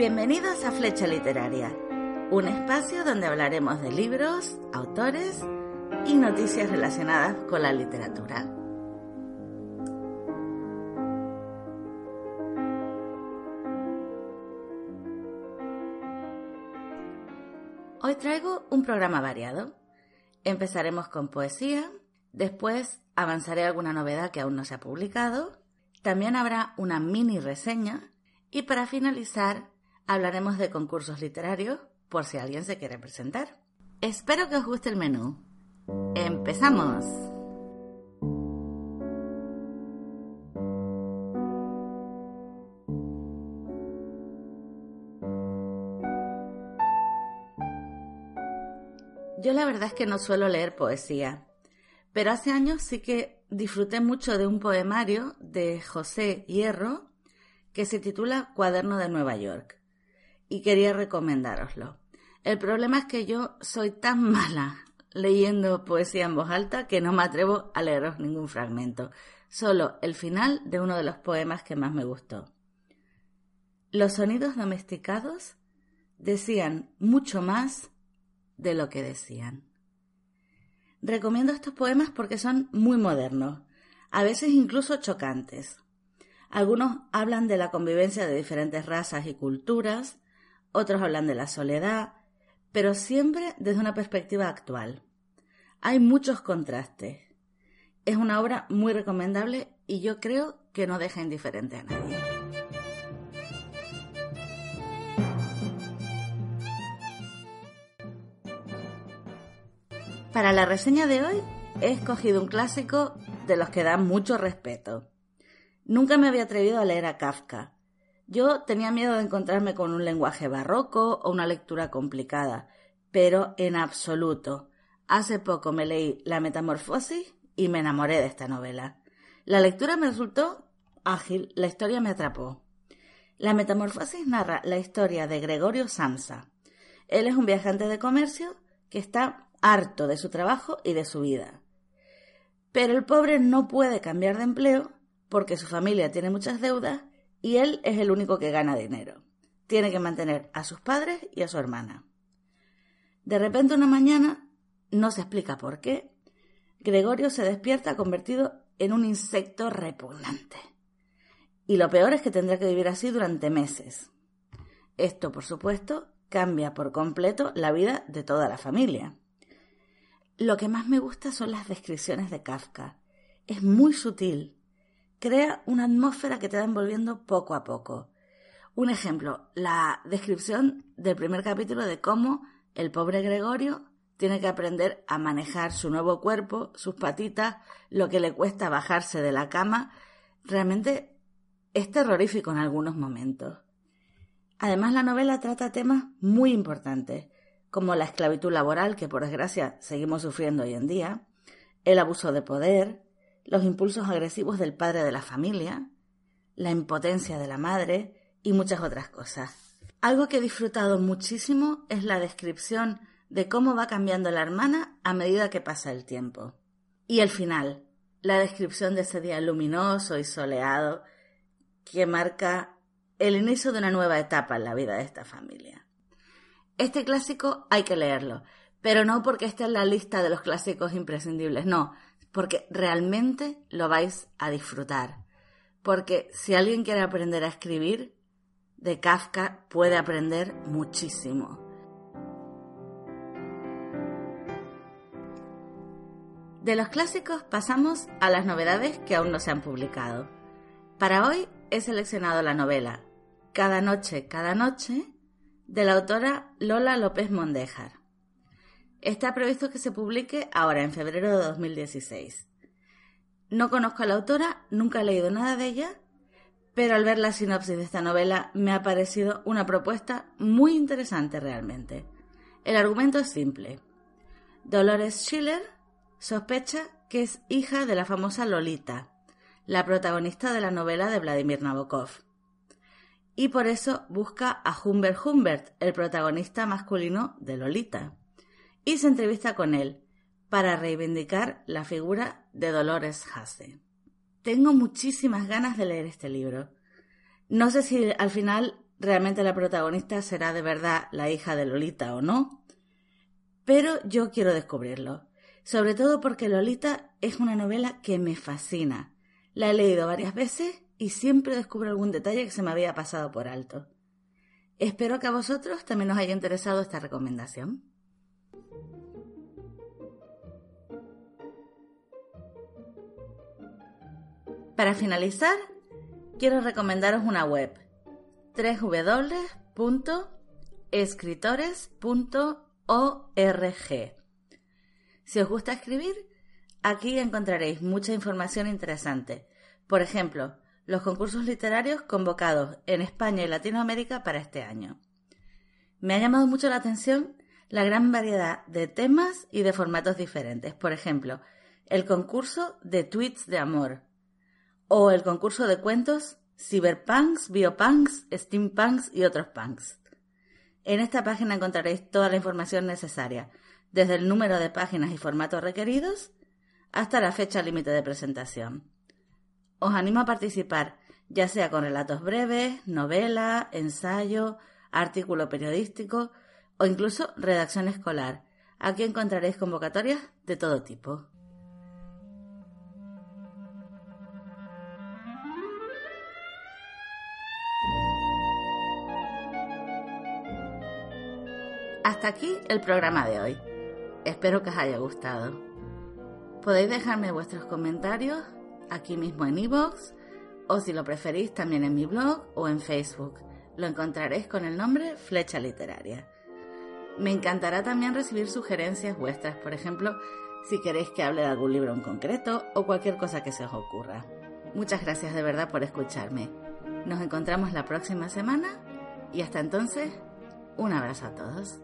Bienvenidos a Flecha Literaria, un espacio donde hablaremos de libros, autores y noticias relacionadas con la literatura. Hoy traigo un programa variado. Empezaremos con poesía, después avanzaré alguna novedad que aún no se ha publicado, también habrá una mini reseña y para finalizar hablaremos de concursos literarios por si alguien se quiere presentar. Espero que os guste el menú. ¡Empezamos! Yo la verdad es que no suelo leer poesía, pero hace años sí que disfruté mucho de un poemario de José Hierro que se titula Cuaderno de Nueva York y quería recomendároslo. El problema es que yo soy tan mala leyendo poesía en voz alta que no me atrevo a leeros ningún fragmento, solo el final de uno de los poemas que más me gustó. Los sonidos domesticados decían mucho más de lo que decían. Recomiendo estos poemas porque son muy modernos, a veces incluso chocantes. Algunos hablan de la convivencia de diferentes razas y culturas, otros hablan de la soledad, pero siempre desde una perspectiva actual. Hay muchos contrastes. Es una obra muy recomendable y yo creo que no deja indiferente a nadie. Para la reseña de hoy he escogido un clásico de los que dan mucho respeto. Nunca me había atrevido a leer a Kafka, yo tenía miedo de encontrarme con un lenguaje barroco o una lectura complicada, pero en absoluto. Hace poco me leí La Metamorfosis y me enamoré de esta novela. La lectura me resultó ágil, la historia me atrapó. La Metamorfosis narra la historia de Gregorio Samsa. Él es un viajante de comercio que está harto de su trabajo y de su vida. Pero el pobre no puede cambiar de empleo porque su familia tiene muchas deudas y él es el único que gana dinero. Tiene que mantener a sus padres y a su hermana. De repente una mañana, no se explica por qué, Gregorio se despierta convertido en un insecto repugnante. Y lo peor es que tendrá que vivir así durante meses. Esto, por supuesto, cambia por completo la vida de toda la familia. Lo que más me gusta son las descripciones de Kafka. Es muy sutil, crea una atmósfera que te va envolviendo poco a poco. Un ejemplo, la descripción del primer capítulo de cómo el pobre Gregorio tiene que aprender a manejar su nuevo cuerpo, sus patitas, lo que le cuesta bajarse de la cama. Realmente es terrorífico en algunos momentos. Además, la novela trata temas muy importantes, como la esclavitud laboral, que por desgracia seguimos sufriendo hoy en día, el abuso de poder, los impulsos agresivos del padre de la familia, la impotencia de la madre y muchas otras cosas. Algo que he disfrutado muchísimo es la descripción de cómo va cambiando la hermana a medida que pasa el tiempo. Y el final, la descripción de ese día luminoso y soleado que marca el inicio de una nueva etapa en la vida de esta familia. Este clásico hay que leerlo, pero no porque esté en la lista de los clásicos imprescindibles, no, porque realmente lo vais a disfrutar. Porque si alguien quiere aprender a escribir, de Kafka puede aprender muchísimo. De los clásicos pasamos a las novedades que aún no se han publicado. Para hoy he seleccionado la novela Cada noche, cada noche de la autora Lola López Mondéjar. Está previsto que se publique ahora, en febrero de 2016. No conozco a la autora, nunca he leído nada de ella, pero al ver la sinopsis de esta novela me ha parecido una propuesta muy interesante realmente. El argumento es simple. Dolores Schiller sospecha que es hija de la famosa Lolita, la protagonista de la novela de Vladimir Nabokov. Y por eso busca a Humbert Humbert, el protagonista masculino de Lolita y se entrevista con él para reivindicar la figura de Dolores Hasse. Tengo muchísimas ganas de leer este libro. No sé si al final realmente la protagonista será de verdad la hija de Lolita o no, pero yo quiero descubrirlo, sobre todo porque Lolita es una novela que me fascina. La he leído varias veces y siempre descubro algún detalle que se me había pasado por alto. Espero que a vosotros también os haya interesado esta recomendación. Para finalizar, quiero recomendaros una web www.escritores.org. Si os gusta escribir, aquí encontraréis mucha información interesante. Por ejemplo, los concursos literarios convocados en España y Latinoamérica para este año. Me ha llamado mucho la atención la gran variedad de temas y de formatos diferentes. Por ejemplo, el concurso de tweets de amor o el concurso de cuentos cyberpunks, biopunks, steampunks y otros punks. En esta página encontraréis toda la información necesaria, desde el número de páginas y formatos requeridos hasta la fecha límite de presentación. Os animo a participar, ya sea con relatos breves, novela, ensayo, artículo periodístico o incluso redacción escolar. Aquí encontraréis convocatorias de todo tipo. Hasta aquí el programa de hoy. Espero que os haya gustado. Podéis dejarme vuestros comentarios aquí mismo en iVoox o si lo preferís también en mi blog o en Facebook. Lo encontraréis con el nombre Flecha Literaria. Me encantará también recibir sugerencias vuestras, por ejemplo, si queréis que hable de algún libro en concreto o cualquier cosa que se os ocurra. Muchas gracias de verdad por escucharme. Nos encontramos la próxima semana y hasta entonces, un abrazo a todos.